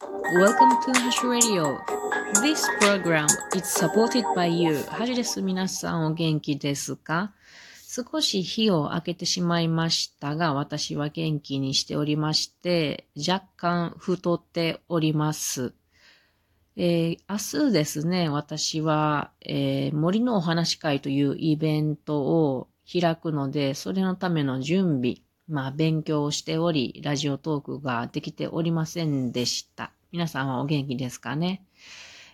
Welcome to Hash Radio. This program is supported by you. ハジです。皆さんお元気ですか？少し日を明けてしまいましたが、私は元気にしておりまして、若干太っております。えー、明日ですね、私は、えー、森のお話会というイベントを開くので、それのための準備、まあ勉強しており、ラジオトークができておりませんでした。皆さんはお元気ですかね？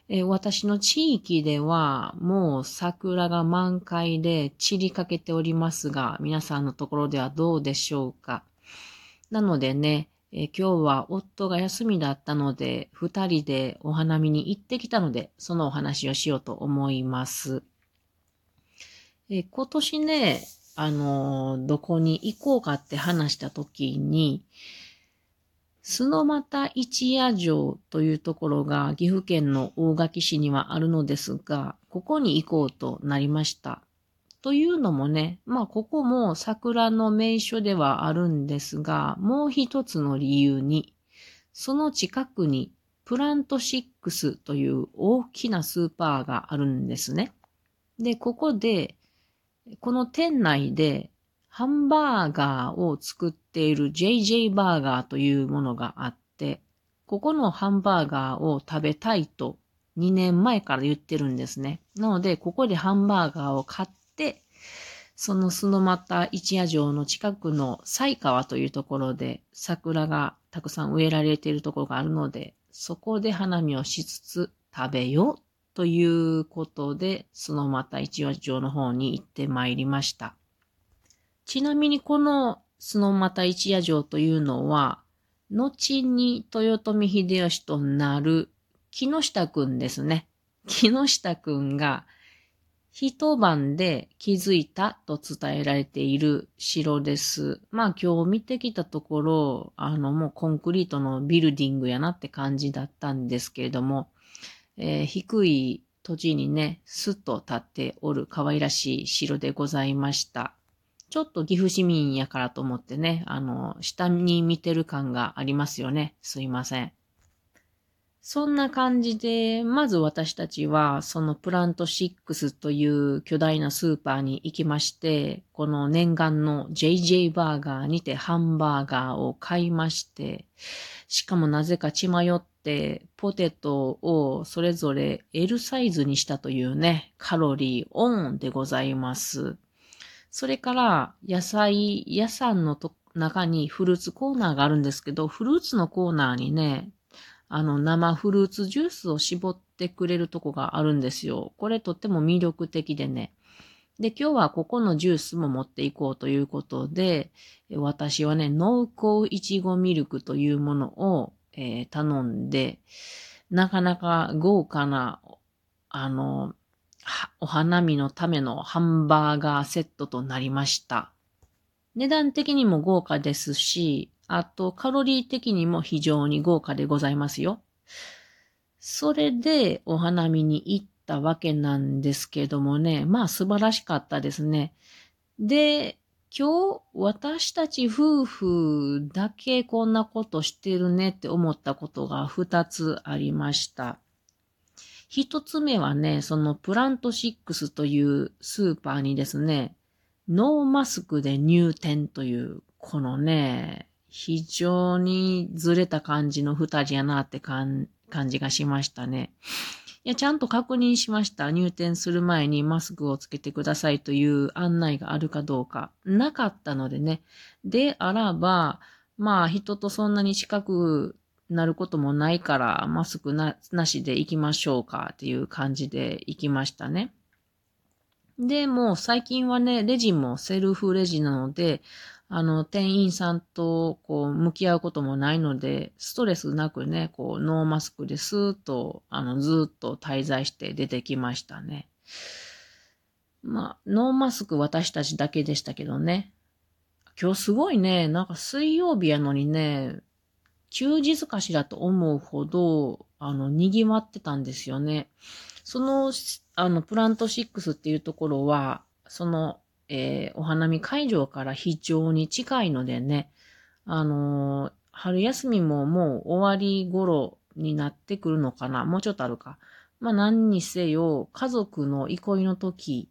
え、私の地域ではもう桜が満開で散りかけておりますが、皆さんのところではどうでしょうか？なのでね、え、今日は夫が休みだったので、二人でお花見に行ってきたので、そのお話をしようと思います。え、今年ね、あの、どこに行こうかって話した時に、須の又一夜城というところが岐阜県の大垣市にはあるのですが、ここに行こうとなりました。というのもね、まあここも桜の名所ではあるんですが、もう一つの理由に、その近くにプラントシックスという大きなスーパーがあるんですね。で、ここで、この店内でハンバーガーを作っている JJ バーガーというものがあって、ここのハンバーガーを食べたいと2年前から言ってるんですね。なので、ここでハンバーガーを買って、その須の又一夜城の近くの西川というところで桜がたくさん植えられているところがあるので、そこで花見をしつつ食べようということで、須の又一夜城の方に行ってまいりました。ちなみにこの須の又一夜城というのは、後に豊臣秀吉となる木下くんですね。木下くんが一晩で気づいたと伝えられている城です。まあ今日見てきたところ、あのもうコンクリートのビルディングやなって感じだったんですけれども、えー、低い土地にね、スッと立っておる可愛らしい城でございました。ちょっと岐阜市民やからと思ってね、あの、下に見てる感がありますよね。すいません。そんな感じで、まず私たちは、そのプラント6という巨大なスーパーに行きまして、この念願の JJ バーガーにてハンバーガーを買いまして、しかもなぜか血迷って、ポテトをそれぞれ L サイズにしたというね、カロリーオンでございます。それから、野菜、野菜の中にフルーツコーナーがあるんですけど、フルーツのコーナーにね、あの、生フルーツジュースを絞ってくれるとこがあるんですよ。これとっても魅力的でね。で、今日はここのジュースも持っていこうということで、私はね、濃厚いちごミルクというものを、えー、頼んで、なかなか豪華な、あの、お花見のためのハンバーガーセットとなりました。値段的にも豪華ですし、あと、カロリー的にも非常に豪華でございますよ。それでお花見に行ったわけなんですけどもね、まあ素晴らしかったですね。で、今日私たち夫婦だけこんなことしてるねって思ったことが二つありました。一つ目はね、そのプラント6というスーパーにですね、ノーマスクで入店という、このね、非常にずれた感じの二人やなって感じがしましたね。いや、ちゃんと確認しました。入店する前にマスクをつけてくださいという案内があるかどうか。なかったのでね。であらば、まあ人とそんなに近くなることもないから、マスクなしで行きましょうかっていう感じで行きましたね。で、もう最近はね、レジもセルフレジなので、あの、店員さんと、こう、向き合うこともないので、ストレスなくね、こう、ノーマスクでスーッと、あの、ずっと滞在して出てきましたね。まあ、ノーマスク私たちだけでしたけどね。今日すごいね、なんか水曜日やのにね、休日かしらと思うほど、あの、賑わってたんですよね。その、あの、プラント6っていうところは、その、えー、お花見会場から非常に近いのでね、あのー、春休みももう終わり頃になってくるのかなもうちょっとあるか。まあ何にせよ、家族の憩いの時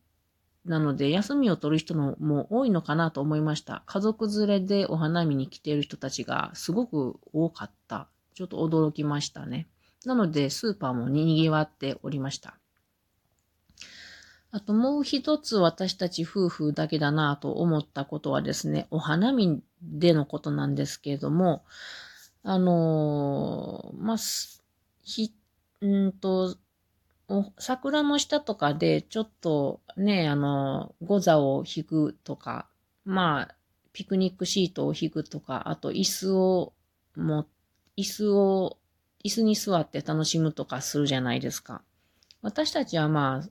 なので、休みを取る人のも多いのかなと思いました。家族連れでお花見に来ている人たちがすごく多かった。ちょっと驚きましたね。なので、スーパーもに賑わっておりました。あともう一つ私たち夫婦だけだなと思ったことはですね、お花見でのことなんですけれども、あのー、まあ、ひ、んと、桜の下とかでちょっとね、あの、ゴザを引くとか、まあ、ピクニックシートを引くとか、あと椅子をも、椅子を、椅子に座って楽しむとかするじゃないですか。私たちはまあ、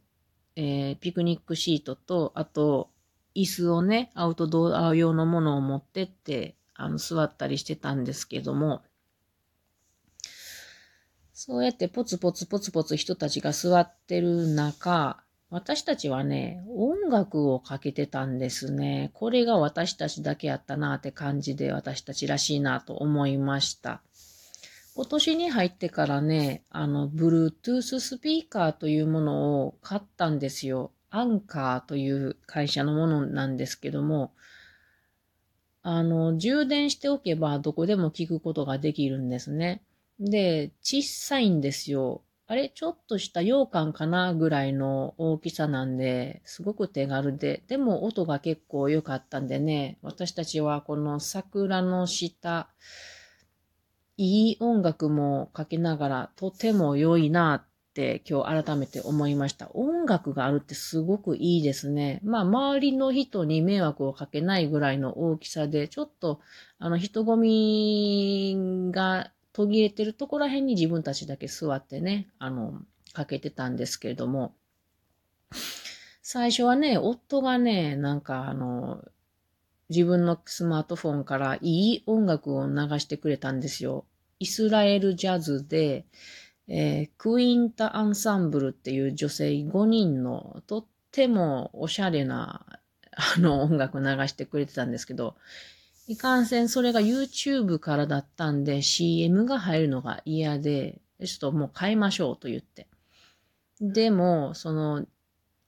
えー、ピクニックシートと、あと、椅子をね、アウトドア用のものを持ってって、あの、座ったりしてたんですけども、そうやってポツポツポツポツ人たちが座ってる中、私たちはね、音楽をかけてたんですね。これが私たちだけやったなって感じで私たちらしいなと思いました。今年に入ってからね、あの、Bluetooth スピーカーというものを買ったんですよ。アンカーという会社のものなんですけども、あの、充電しておけばどこでも聞くことができるんですね。で、小さいんですよ。あれちょっとした羊羹かなぐらいの大きさなんで、すごく手軽で、でも音が結構良かったんでね、私たちはこの桜の下、いい音楽もかけながらとても良いなって今日改めて思いました。音楽があるってすごくいいですね。まあ周りの人に迷惑をかけないぐらいの大きさで、ちょっとあの人混みが途切れてるところら辺に自分たちだけ座ってね、あの、かけてたんですけれども、最初はね、夫がね、なんかあの、自分のスマートフォンからいい音楽を流してくれたんですよ。イスラエルジャズで、えー、クインタ・アンサンブルっていう女性5人のとってもおしゃれなあの音楽流してくれてたんですけど、いかんせんそれが YouTube からだったんで CM が入るのが嫌で、ちょっともう変えましょうと言って。でも、その、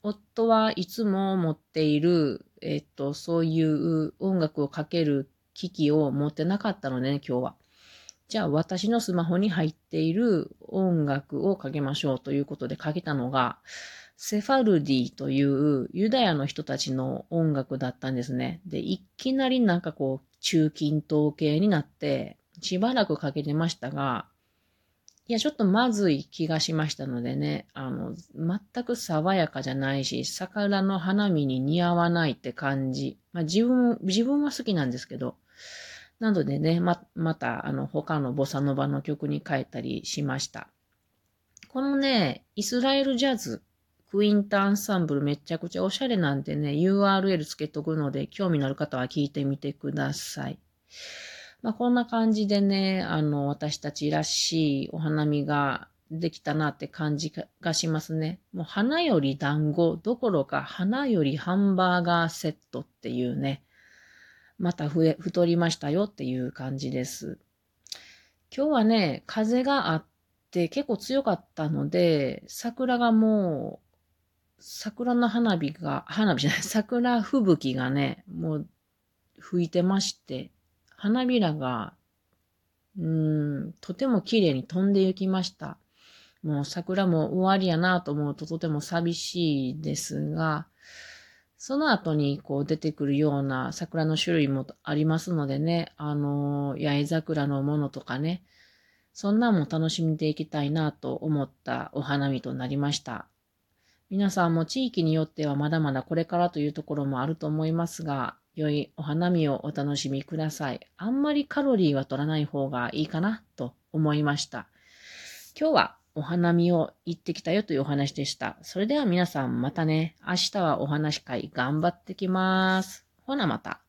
夫はいつも持っているえっと、そういう音楽をかける機器を持ってなかったのでね、今日は。じゃあ私のスマホに入っている音楽をかけましょうということでかけたのが、セファルディというユダヤの人たちの音楽だったんですね。で、いきなりなんかこう、中近東系になって、しばらくかけてましたが、いや、ちょっとまずい気がしましたのでね、あの、全く爽やかじゃないし、桜の花見に似合わないって感じ。まあ自分、自分は好きなんですけど、なのでね、ま、また、あの、他のボサノバの曲に変えたりしました。このね、イスラエルジャズ、クインタアンサンブルめちゃくちゃおしゃれなんでね、URL つけとくので、興味のある方は聞いてみてください。まあ、こんな感じでね、あの、私たちらしいお花見ができたなって感じがしますね。もう花より団子どころか花よりハンバーガーセットっていうね、また増え、太りましたよっていう感じです。今日はね、風があって結構強かったので、桜がもう、桜の花火が、花火じゃない、桜吹雪がね、もう吹いてまして、花びらが、うん、とても綺麗に飛んで行きました。もう桜も終わりやなと思うととても寂しいですが、その後にこう出てくるような桜の種類もありますのでね、あの、八重桜のものとかね、そんなんも楽しんでいきたいなと思ったお花見となりました。皆さんも地域によってはまだまだこれからというところもあると思いますが、良いお花見をお楽しみください。あんまりカロリーは取らない方がいいかなと思いました。今日はお花見を行ってきたよというお話でした。それでは皆さんまたね、明日はお話会頑張ってきます。ほなまた。